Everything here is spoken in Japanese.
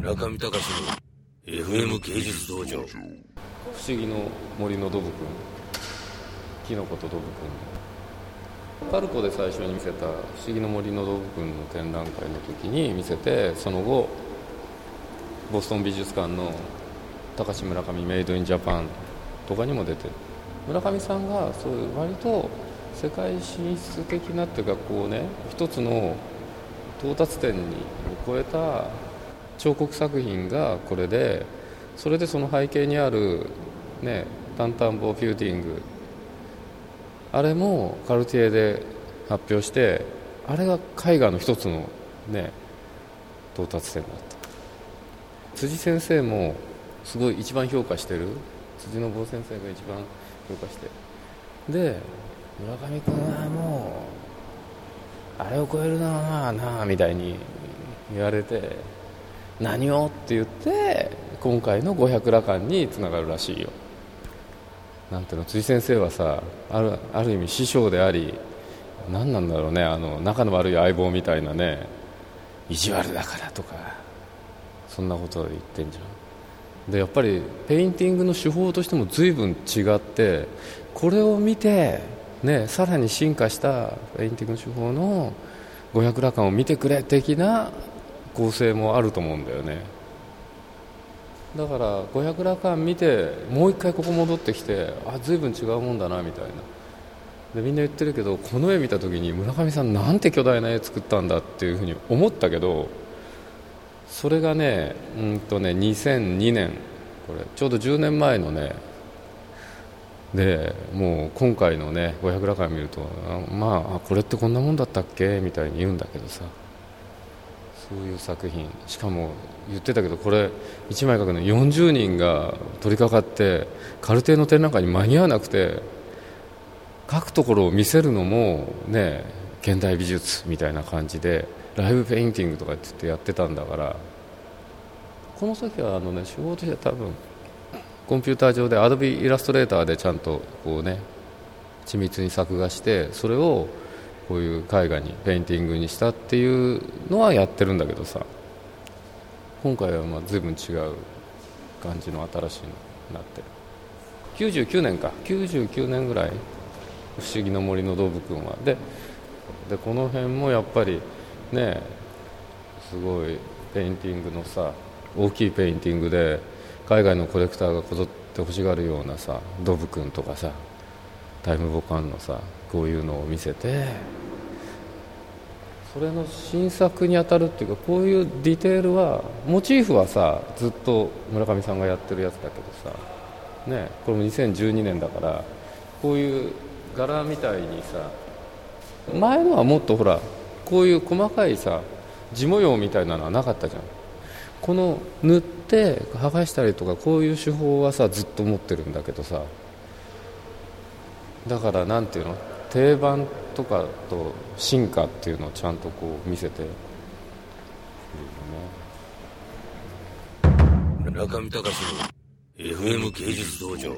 村上隆の FM 芸術道場。不思議の森のドブくんキノコとドブくんパルコで最初に見せた「不思議の森のドブくん」の展覧会の時に見せてその後ボストン美術館の高橋村上メイドインジャパンとかにも出て。村上さんがそういう割と世界進出的なっていうかこうね一つの到達点に超えた彫刻作品がこれでそれでその背景にあるねタンタンボーフューティング。あれもカルティエで発表してあれが絵画の一つのね到達点だった。辻先生もすごい一番評価してる。辻信夫先生が一番評価して。で村上君はもうあれを超えるのはまあなあみたいに言われて。何をって言って今回の五百羅漢につながるらしいよ。なんていうの辻先生はさあるある意味師匠であり何なんだろうねあの仲の悪い相棒みたいなね意地悪だからとかそんなこと言ってんじゃん。でやっぱりペインティングの手法としても随分違ってこれを見て、ね、さらに進化したペインティングの手法の五百羅漢を見てくれ的な構成もあると思うんだよね。だから五百羅漢見てもう一回ここ戻ってきてあ随分違うもんだなみたいな。でみんな言ってるけどこの絵見た時に村上さんなんて巨大な絵作ったんだっていうふうに思ったけどそれがねうんとね2002年これちょうど10年前のねでもう今回のね五百羅漢見るとまあこれってこんなもんだったっけ？みたいに言うんだけどさ。そういう作品。しかも言ってたけどこれ1枚描くの40人が取り掛かってカルテの展覧会に間に合わなくて描くところを見せるのもね現代美術みたいな感じでライブペインティングとかって言ってやってたんだからこの時はあのね手法として多分コンピューター上で Adobe Illustrator でちゃんとこうね緻密に作画してそれをこういう絵画にペインティングにしたっていうのはやってるんだけどさ。今回はまあ随分違う感じの新しいのになって。る99年か。99年ぐらい「不思議の森の動物君は」ででこの辺もやっぱりねすごいペインティングのさ大きいペインティングで海外のコレクターがこぞって欲しがるようなさ DOB 君とかさタイムボカンのさこういうのを見せてそれの新作に当たるっていうかこういうディテールはモチーフはさずっと村上さんがやってるやつだけどさねこれも2012年だからこういう柄みたいにさ前のはもっとほらこういう細かいさ地模様みたいなのはなかったじゃん。この塗って剥がしたりとかこういう手法はさずっと持ってるんだけどさだからなんていうの？定番とかと進化っていうのをちゃんとこう見せて。中見隆の FM 芸術道場。